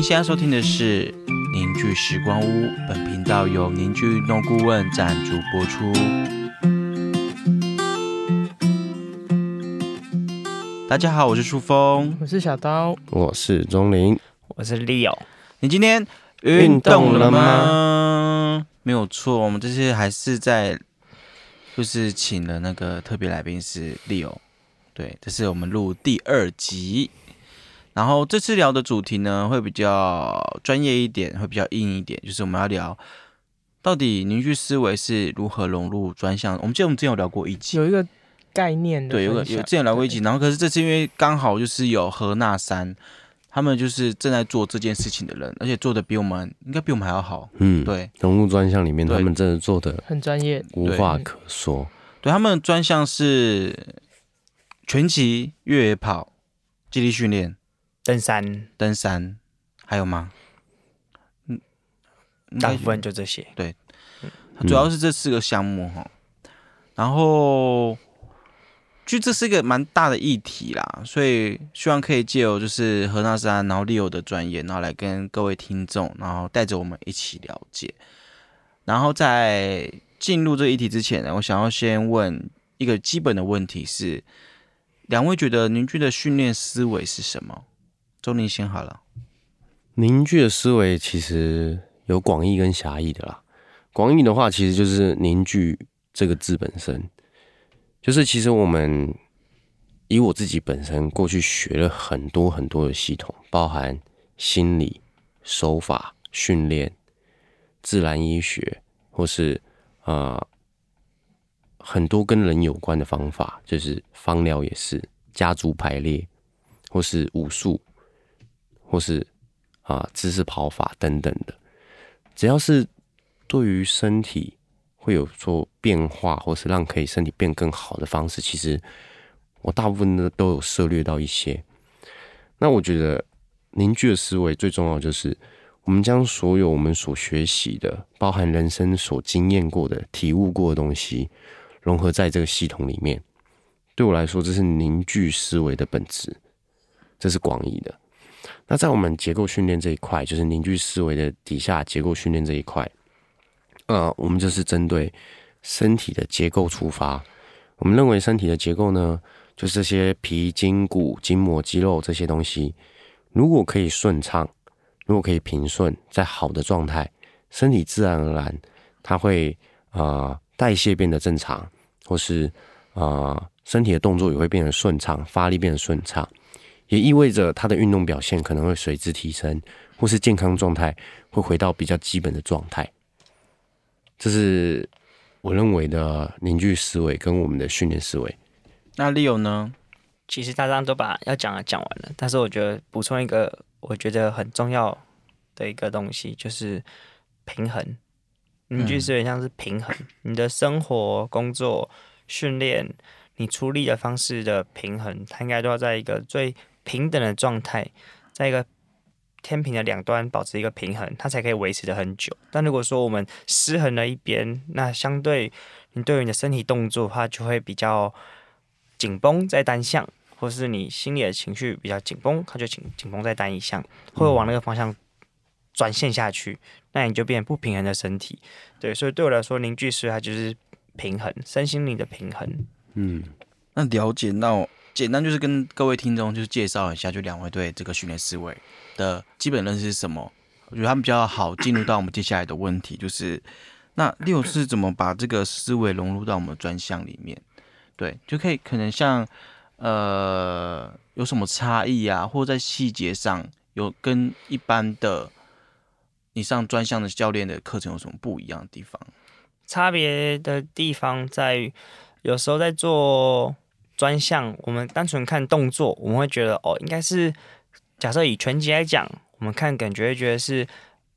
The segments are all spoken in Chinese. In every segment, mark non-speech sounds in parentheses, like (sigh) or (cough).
您现在收听的是《凝聚时光屋》，本频道由凝聚运动顾问赞助播出。大家好，我是舒峰。我是小刀，我是钟林，我是 Leo。你今天运动了吗？没有错，我们这次还是在，就是请了那个特别来宾是 Leo。对，这是我们录第二集。然后这次聊的主题呢，会比较专业一点，会比较硬一点，就是我们要聊到底凝聚思维是如何融入专项。我们记得我们之前有聊过一集，有一个概念的对，有个有之前聊过一集，然后可是这次因为刚好就是有何纳山，他们就是正在做这件事情的人，而且做的比我们应该比我们还要好。嗯，对融入专项里面，他们真的做的很专业，无话可说。对，他们的专项是拳击、越野跑、肌力训练、登山，登山，还有吗？嗯，大部分就这些。对主要是这四个项目哈。然后，就这是一个蛮大的议题啦，所以希望可以借由就是何纳山，然后 Leo 的专业，然后来跟各位听众，然后带着我们一起了解。然后在进入这个议题之前呢，我想要先问一个基本的问题是：两位觉得凝聚的训练思维是什么？周宁先好了。凝聚的思维其实有广义跟狭义的啦。广义的话，其实就是凝聚这个字本身，就是其实我们以我自己本身过去学了很多很多的系统，包含心理、手法、训练、自然医学，或是呃很多跟人有关的方法，就是方疗也是家族排列，或是武术，或是啊姿势跑法等等的，只要是对于身体会有做变化，或是让可以身体变更好的方式，其实我大部分呢都有涉略到一些。那我觉得凝聚的思维最重要就是，我们将所有我们所学习的，包含人生所经验过的、体悟过的东西，融合在这个系统里面。对我来说，这是凝聚思维的本质，这是广义的。那在我们结构训练这一块，就是凝聚思维的底下结构训练这一块，呃，我们就是针对身体的结构出发。我们认为身体的结构呢，就是这些皮、筋、骨、筋膜、肌肉这些东西，如果可以顺畅，如果可以平顺，在好的状态，身体自然而然它会呃代谢变得正常，或是呃身体的动作也会变得顺畅，发力变得顺畅。也意味着他的运动表现可能会随之提升，或是健康状态会回到比较基本的状态。这是我认为的凝聚思维跟我们的训练思维。那 Leo 呢？其实大家都把要讲的讲完了，但是我觉得补充一个我觉得很重要的一个东西，就是平衡。凝聚思维像是平衡，你的生活、工作、训练，你出力的方式的平衡，它应该都要在一个最平等的状态，在一个天平的两端保持一个平衡，它才可以维持的很久。但如果说我们失衡了一边，那相对你对于你的身体动作，它就会比较紧绷在单向，或是你心里的情绪比较紧绷，它就紧紧绷在单一项，会往那个方向转线下去，那你就变不平衡的身体。对，所以对我来说，凝聚师它就是平衡身心灵的平衡。嗯，那了解到简单就是跟各位听众就是介绍一下，就两位对这个训练思维的基本认识是什么？我觉得他们比较好进入到我们接下来的问题，就是那六是怎么把这个思维融入到我们的专项里面？对，就可以可能像呃有什么差异啊，或者在细节上有跟一般的你上专项的教练的课程有什么不一样的地方？差别的地方在于，有时候在做专项，我们单纯看动作，我们会觉得哦，应该是假设以拳击来讲，我们看感觉会觉得是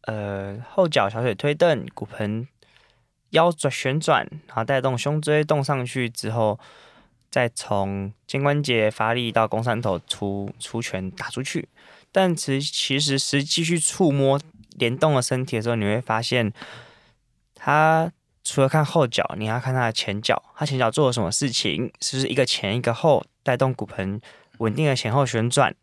呃后脚小腿推蹬、骨盆腰转旋转，然后带动胸椎动上去之后，再从肩关节发力到肱三头出出拳打出去。但其其实实际去触摸联动的身体的时候，你会发现它。除了看后脚，你还要看他的前脚，他前脚做了什么事情？是不是一个前一个后，带动骨盆稳定的前后旋转？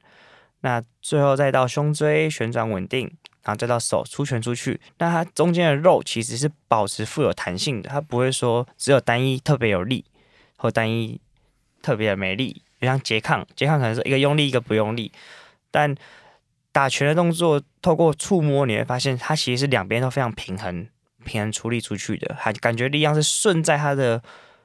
那最后再到胸椎旋转稳定，然后再到手出拳出去。那它中间的肉其实是保持富有弹性的，它不会说只有单一特别有力，或单一特别的没力。就像拮抗，拮抗可能是一个用力一个不用力，但打拳的动作透过触摸，你会发现它其实是两边都非常平衡、平衡出力出去的，还感觉力量是顺在他的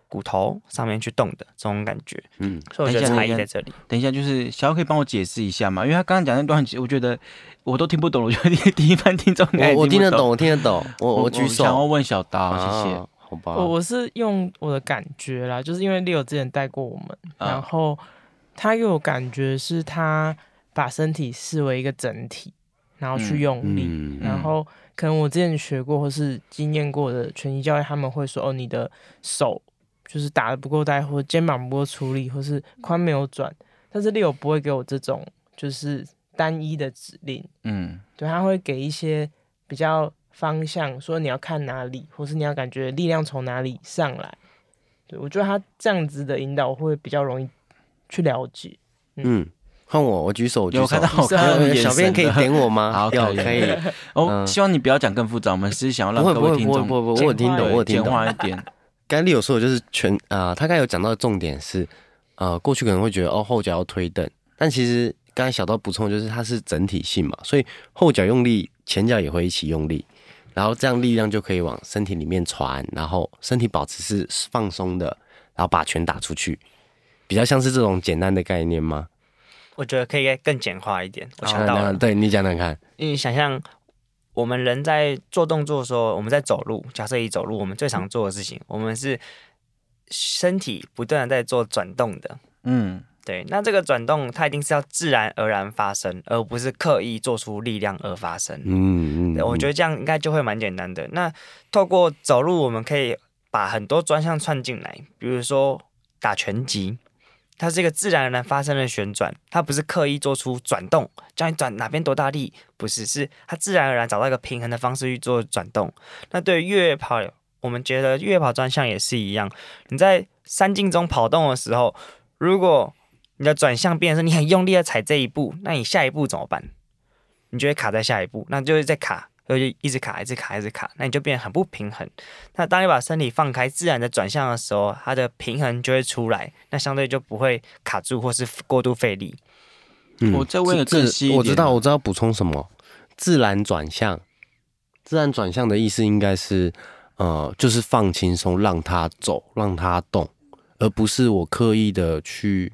骨头上面去动的这种感觉。嗯，所以我觉得差异在这里。等一下，就是小奥可以帮我解释一下嘛？因为他刚刚讲那段，我觉得我都听不懂，我觉得第一班听众我我听得懂，我听得懂，我我举想要手，问小刀，谢谢。啊好吧，我我是用我的感觉啦，就是因为 Leo 之前带过我们，啊然后他给我感觉是他把身体视为一个整体，然后去用力，嗯然后可能我之前学过或是经验过的拳击教练，他们会说哦，你的手就是打的不够带，或者肩膀不够出力，或是髋没有转，但是 Leo 不会给我这种就是单一的指令，嗯，对，他会给一些比较方向，说你要看哪里，或是你要感觉力量从哪里上来。对我觉得他这样子的引导会比较容易去了解。嗯，换我，我举手，我举手有看。到我看到小编可以点我吗？(laughs) 好可以有可以。哦，嗯希望你不要讲更复杂，我们是想要让各位听众不会不，我听懂，我听懂。简化一点。(laughs) 刚才丽有说的就是全啊、他刚才有讲到的重点是，呃，过去可能会觉得哦后脚要推蹬，但其实刚才小刀补充就是它是整体性嘛，所以后脚用力，前脚也会一起用力，然后这样力量就可以往身体里面传，然后身体保持是放松的，然后把拳打出去，比较像是这种简单的概念吗？我觉得可以更简化一点。我想啊到对你讲讲看，因为你想象我们人在做动作的时候，我们在走路，假设以走路，我们最常做的事情，我们是身体不断的在做转动的。嗯，对，那这个转动它一定是要自然而然发生，而不是刻意做出力量而发生。嗯嗯，我觉得这样应该就会蛮简单的。那透过走路，我们可以把很多专项串进来，比如说打拳击，它是一个自然而然发生的旋转，它不是刻意做出转动，叫你转哪边多大力，不是，是它自然而然找到一个平衡的方式去做转动。那对于越野跑，我们觉得越野跑专项也是一样，你在山径中跑动的时候，如果你的转向变成是你很用力的踩这一步，那你下一步怎么办？你就会卡在下一步，那就会在卡，就一直卡，一直卡，一直卡，那你就变得很不平衡。那当你把身体放开，自然的转向的时候，它的平衡就会出来，那相对就不会卡住或是过度费力。嗯我再问个这更细我知道，我知道补充什么，自然转向。自然转向的意思应该是，呃，就是放轻松，让它走，让它动，而不是我刻意的去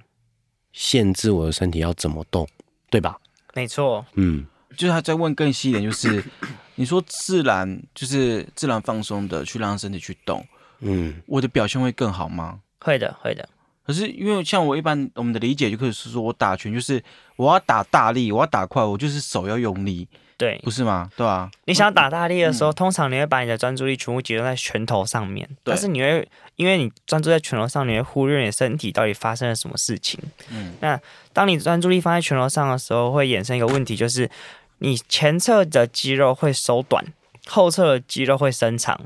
限制我的身体要怎么动，对吧？没错，嗯就是他在问更细一点，就是 (coughs) 你说自然就是自然放松的去让身体去动，嗯我的表现会更好吗？会的，会的。可是因为像我一般我们的理解就可以是说我打拳就是我要打大力，我要打快，我就是手要用力，对不是吗？对啊、你想要打大力的时候，通常你会把你的专注力全部集中在拳头上面，但是你会因为你专注在拳头上，你会忽略你身体到底发生了什么事情。嗯，那当你专注力放在拳头上的时候，会衍生一个问题，就是你前侧的肌肉会收短，后侧的肌肉会伸长。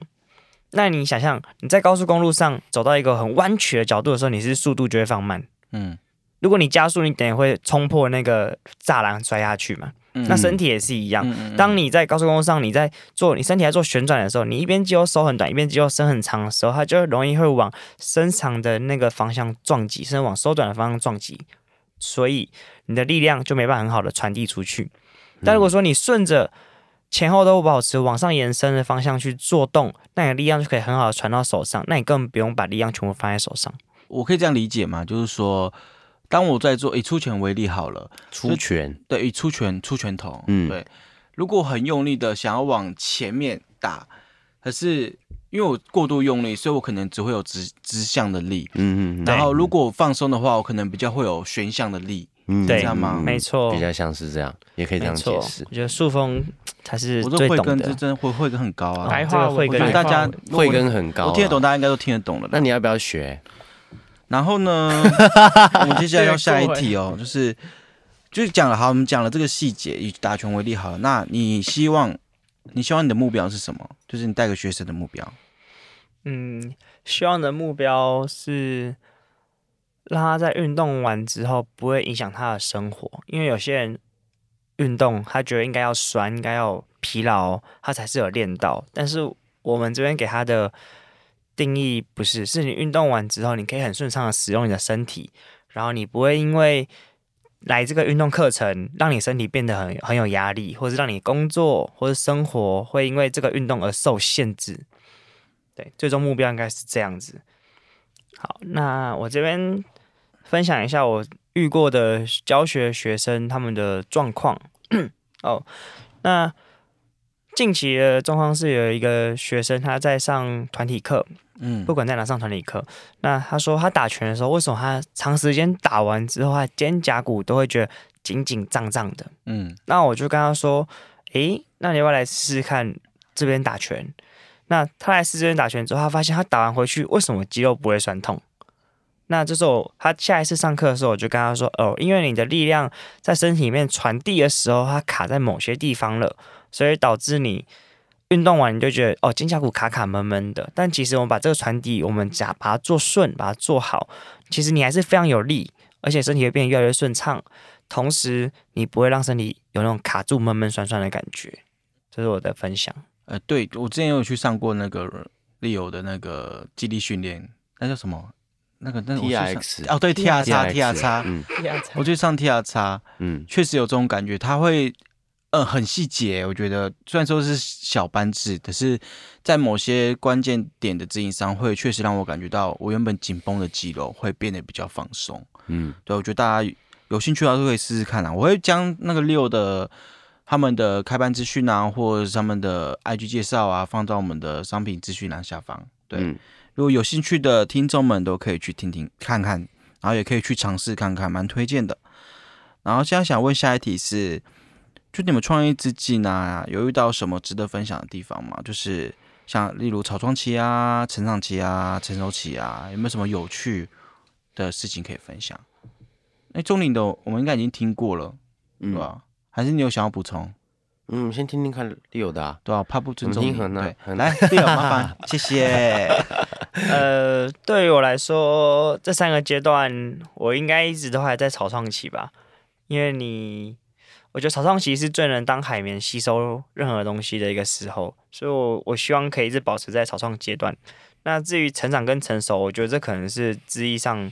那你想象你在高速公路上走到一个很弯曲的角度的时候，你是速度就会放慢。嗯，如果你加速，你等于会冲破那个栅栏摔下去嘛。嗯那身体也是一样。当你在高速公路上，你在做你身体在做旋转的时候，你一边肌肉收很短，一边肌肉伸很长的时候，它就容易会往伸长的那个方向撞击，甚至往收短的方向撞击，所以你的力量就没办法很好的传递出去。但如果说你顺着前后都保持往上延伸的方向去做动，那你的力量就可以很好的传到手上，那你根本不用把力量全部放在手上。我可以这样理解吗？就是说，当我在做以出拳为例好了，出拳，对，以出拳出拳头，嗯对，如果很用力的想要往前面打，可是因为我过度用力，所以我可能只会有直直向的力。嗯嗯，然后如果我放松的话，我可能比较会有旋向的力。嗯对这样吗没错比较像是这样，也可以这样解释，。我觉得束风才是我这最懂的慧根这。真的慧慧根很高啊，白这个会跟大家话文慧根很高啊，我听得懂，大家应该都听得懂了。那你要不要学？然后呢，(laughs) 我们接下来要下一题哦，就是就是讲了好，我们讲了这个细节，以打拳为例好了。那你希望你希望你的目标是什么？就是你带个学生的目标。嗯，希望的目标是让他在运动完之后不会影响他的生活，因为有些人运动，他觉得应该要酸，应该要疲劳，他才是有练到。但是我们这边给他的定义不是，是你运动完之后，你可以很顺畅的使用你的身体，然后你不会因为来这个运动课程，让你身体变得很很有压力，或是让你工作或者生活会因为这个运动而受限制。对，最终目标应该是这样子。好，那我这边分享一下我遇过的教学学生他们的状况。哦，那近期的状况是有一个学生他在上团体课，嗯不管在哪上团体课，那他说他打拳的时候，为什么他长时间打完之后，他肩胛骨都会觉得紧紧胀胀的？嗯那我就跟他说：“诶，那你要不要来试试看这边打拳？”那他来试这边打拳之后，他发现他打完回去，为什么肌肉不会酸痛？那这时候他下一次上课的时候，我就跟他说：“哦，因为你的力量在身体里面传递的时候，它卡在某些地方了，所以导致你运动完你就觉得哦肩胛骨卡卡闷闷的。但其实我们把这个传递，我们假把它做顺，把它做好，其实你还是非常有力，而且身体会变得越来越顺畅。同时，你不会让身体有那种卡住、闷闷酸酸的感觉。这是我的分享。呃，对我之前有去上过那个 Leo 的那个肌力训练，那叫什么？那个那个我去上 TRX 哦，对 T R 叉 T R 叉，嗯。我去上 T R 叉，嗯。确实有这种感觉，它会，呃，很细节。我觉得。虽然说是小班制，可是在某些关键点的指引上，会确实让我感觉到我原本紧绷的肌肉会变得比较放松。嗯。对，我觉得大家有兴趣的话都可以试试看啊。我会将那个六的他们的开班资讯啊，或者是他们的 IG 介绍啊，放到我们的商品资讯栏下方。对，嗯如果有兴趣的听众们都可以去听听看看，然后也可以去尝试看看，蛮推荐的。然后现在想问下一题是，就你们创业之际呢，有遇到什么值得分享的地方吗？就是像例如草创期啊、成长期啊、成熟期啊，有没有什么有趣的事情可以分享？那钟林的我们应该已经听过了，对嗯吧？还是你有想要补充？嗯，先听听看 Leo 的啊，对吧、怕不尊重你。对，很来，Leo 麻烦，谢谢。(laughs) 呃，对于我来说，这三个阶段我应该一直都还在草创期吧，因为你，我觉得草创期是最能当海绵吸收任何东西的一个时候，所以我我希望可以一直保持在草创阶段。那至于成长跟成熟，我觉得这可能是字义上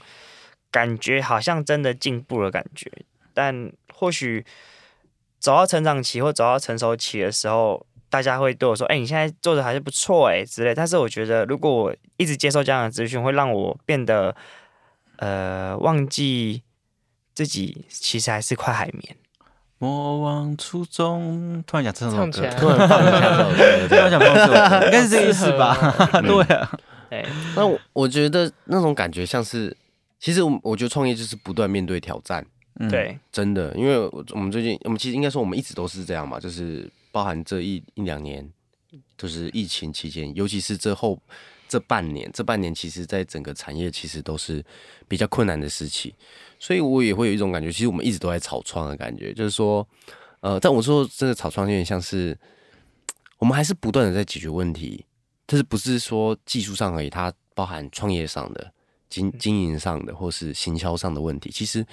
感觉好像真的进步了感觉，但或许走到成长期或走到成熟期的时候，大家会对我说：“哎、你现在做的还是不错哎、之类。”但是我觉得，如果我一直接受这样的资讯，会让我变得呃忘记自己其实还是块海绵。莫忘初衷，突然讲这首歌，唱起来突然放一下这首歌，突然想放这首歌，应该是这个意思吧？嗯 (laughs) 对啊，对，那我我觉得那种感觉像是，其实我我觉得创业就是不断面对挑战，嗯，对，真的，因为我我们最近我们其实应该说我们一直都是这样嘛，就是包含这一一两年，就是疫情期间，尤其是这后这半年，这半年其实在整个产业其实都是比较困难的时期，所以我也会有一种感觉，其实我们一直都在炒创的感觉，就是说，呃，但我说真的炒创有点像是，我们还是不断的在解决问题，但是不是说技术上而已，它包含创业上的、经经营上的，或是行销上的问题，其实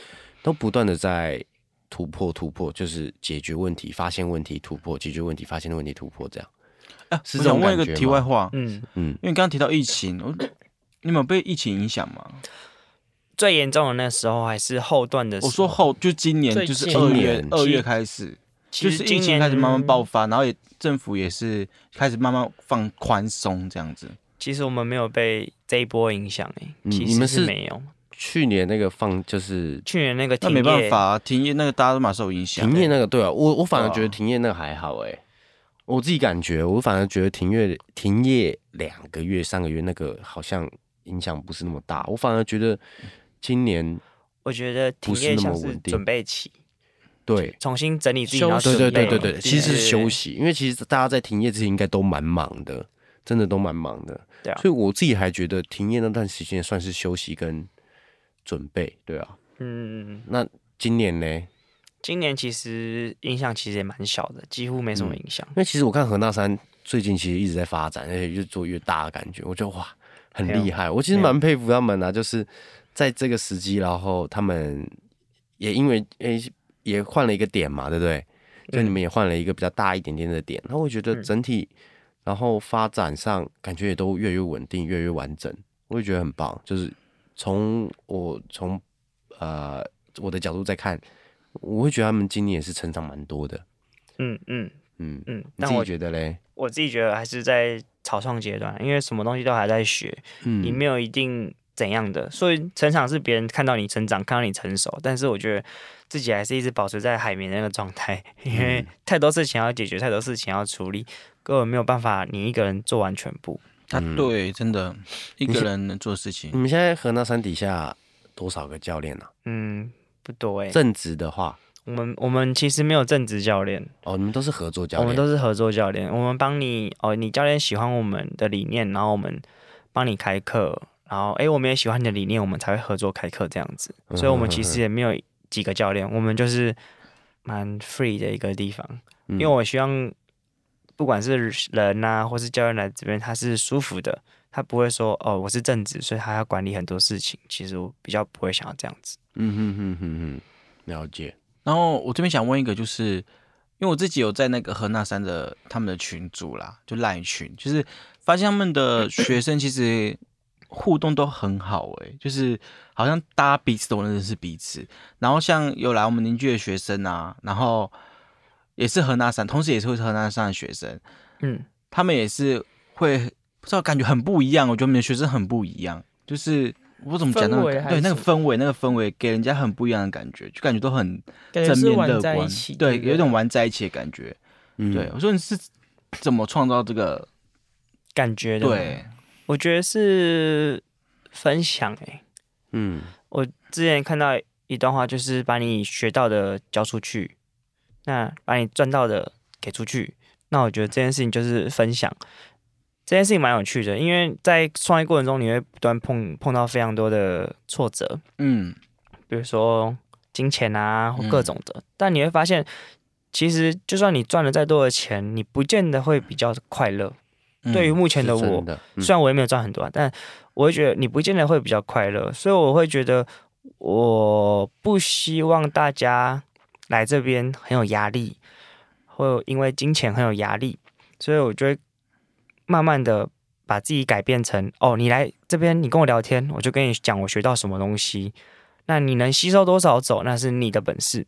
都不断的在突破突破，就是解决问题、发现问题、突破、解决问题、发现问题、突破这样。啊，是这种我想问一个题外话，嗯，嗯因为刚刚提到疫情，我你们有被疫情影响吗？最严重的那时候还是后段的时候。我说后，就今年，就是二月二月开始，就是疫其实今年情开始慢慢爆发，然后也政府也是开始慢慢放宽松这样子。其实我们没有被这一波影响诶、嗯其实你们是没有。去年那个放就是去年那个那停业，没办法、啊，停业那个大家都蛮受影响。停业那个，对啊，我我反而觉得停业那个还好哎、我自己感觉，我反而觉得停业停业两个月、三个月那个好像影响不是那么大，我反而觉得今年我觉得停不是业像是那么稳定准备期，对重新整理自己，休然后对对对准备对对，其实是休。息，因为其实大家在停业之前应该都蛮忙的，真的都蛮忙的。对啊所以我自己还觉得停业那段时间算是休息跟准备，对啊。嗯，那今年呢？今年其实影响其实也蛮小的，几乎没什么影响。因为其实我看何大山最近其实一直在发展，而且越做越大的感觉，我觉得哇，很厉害。我其实蛮佩服他们啊，就是在这个时机，然后他们也因为诶、也换了一个点嘛，对不对？就你们也换了一个比较大一点点的点，那我觉得嗯整体然后发展上感觉也都越来越稳定，越来越完整，我也觉得很棒。就是从我从呃我的角度在看，我会觉得他们今年也是成长蛮多的。嗯嗯嗯，嗯，你自己觉得嘞？我自己觉得还是在草创阶段，因为什么东西都还在学，嗯你没有一定怎样的，所以成长是别人看到你成长，看到你成熟，但是我觉得自己还是一直保持在海绵那个状态，(laughs) 因为太多事情要解决，太多事情要处理，根本没有办法你一个人做完全部。啊，嗯。对，真的一个人能做事情。你，们现在河南山底下多少个教练啊？嗯，不多哎、正职的话，我们我们其实没有正职教练，哦，你们都是合作教练，我们都是合作教练，我们帮你哦，你教练喜欢我们的理念，然后我们帮你开课，然后诶，我们也喜欢你的理念，我们才会合作开课这样子。所以，我们其实也没有几个教练，我们就是蛮 free 的一个地方，嗯。因为我希望不管是人呐、或是教练来这边，他是舒服的，他不会说哦，我是正职，所以他要管理很多事情。其实我比较不会想要这样子。嗯哼哼哼哼，了解。然后我这边想问一个，就是因为我自己有在那个河那山的他们的群组啦，就赖群，就是发现他们的学生其实互动都很好诶、就是好像大家彼此都认识彼此。然后像有来我们邻居的学生啊，然后也是河南山，同时也是会是河南山的学生，嗯，他们也是会不知道感觉很不一样。我觉得我们的学生很不一样，就是我怎么讲那氛个对那个氛围，那个氛围给人家很不一样的感觉，就感觉都很正面乐观在一起，，对，有一种玩在一起的感觉。嗯。对，我说你是怎么创造这个？感觉的，对，我觉得是分享诶、嗯。我之前看到一段话，就是把你学到的交出去，那把你赚到的给出去。那我觉得这件事情就是分享，这件事情蛮有趣的，因为在创业过程中，你会不断碰碰到非常多的挫折，嗯，比如说金钱啊或各种的，但你会发现，其实就算你赚了再多的钱，你不见得会比较快乐。嗯。对于目前的我虽然我也没有赚很多啊，但我会觉得你不见得会比较快乐，所以我会觉得我不希望大家来这边很有压力，或因为金钱很有压力，所以我就会慢慢的把自己改变成哦，你来这边，你跟我聊天，我就跟你讲我学到什么东西，那你能吸收多少走，那是你的本事。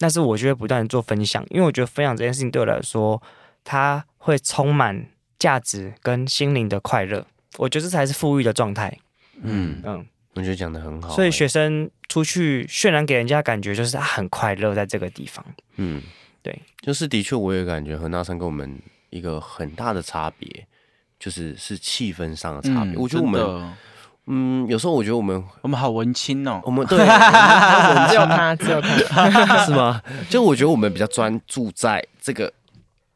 但是我就会不断的做分享，因为我觉得分享这件事情对我来说，它会充满价值跟心灵的快乐。我觉得这才是富裕的状态。嗯，嗯，我觉得讲的很好欸。所以学生出去渲染给人家感觉就是他很快乐在这个地方。嗯，对，就是的确，我也感觉和那山跟我们一个很大的差别，就是是气氛上的差别。嗯我觉得我们，嗯，有时候我觉得我们，我们好文青哦我。们对，(laughs) 我们只有他，只有他，(laughs) 是吗？就我觉得我们比较专注在这个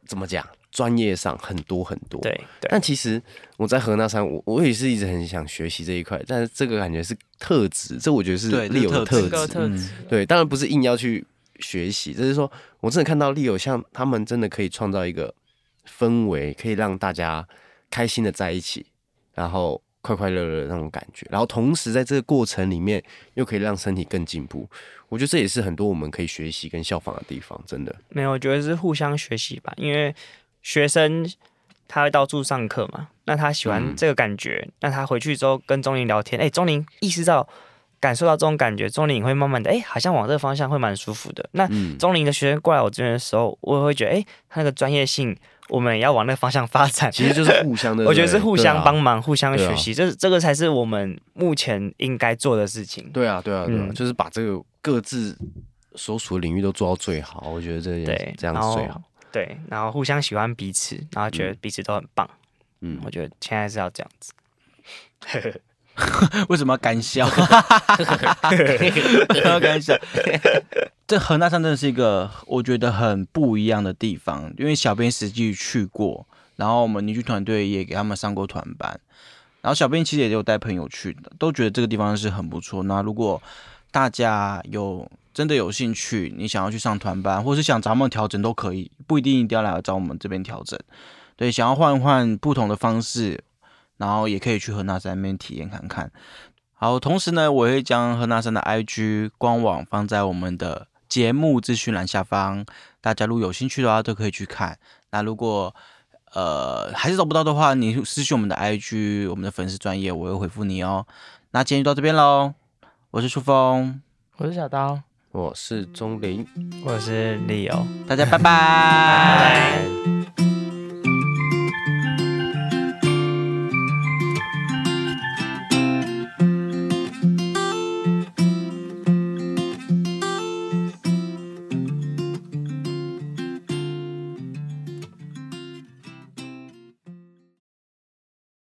怎么讲专业上很多很多。。对对，但其实我在河那山，我我也是一直很想学习这一块，但是这个感觉是特质，这我觉得是利友的特质对，当然不是硬要去学习，就是说我真的看到利友像他们真的可以创造一个氛围，可以让大家开心的在一起，然后快快乐乐的那种感觉，然后同时在这个过程里面又可以让身体更进步。我觉得这也是很多我们可以学习跟效仿的地方，真的。没有，我觉得是互相学习吧，因为学生他会到处上课嘛，那他喜欢嗯这个感觉，那他回去之后跟钟林聊天，哎，钟林意识到感受到这种感觉，钟林也会慢慢的，哎，好像往这个方向会蛮舒服的。那嗯，钟林的学生过来我这边的时候，我也会觉得，哎，他那个专业性，我们也要往那个方向发展。其实就是互相的，(laughs) 我觉得是互相帮忙。忙、互相学习，这这个才是我们目前应该做的事情。对啊，对啊，对啊，嗯就是把这个各自所属的领域都做到最好。我觉得这对，这样然后是最好。对，然后互相喜欢彼此，然后觉得彼此都很棒。嗯我觉得现在是要这样子。(laughs) 为什么要干笑？(laughs) 要干笑。这恒大山真的是一个我觉得很不一样的地方，因为小编实际去过，然后我们凝聚团队也给他们上过团班，然后小编其实也有带朋友去的，都觉得这个地方是很不错。那如果大家有真的有兴趣，你想要去上团班，或是想咱们调整都可以，不一定一定要来找我们这边调整。对，想要换一换不同的方式，然后也可以去和那山那边体验看看。好，同时呢，我会将和那山的 IG 官网放在我们的节目资讯栏下方，大家如果有兴趣的话都可以去看。那如果呃还是找不到的话，你私信我们的 IG，我们的粉丝专业，我会回复你哦。那今天就到这边喽，我是初峰。我是小刀。我是钟林，我是 Leo，大家拜拜。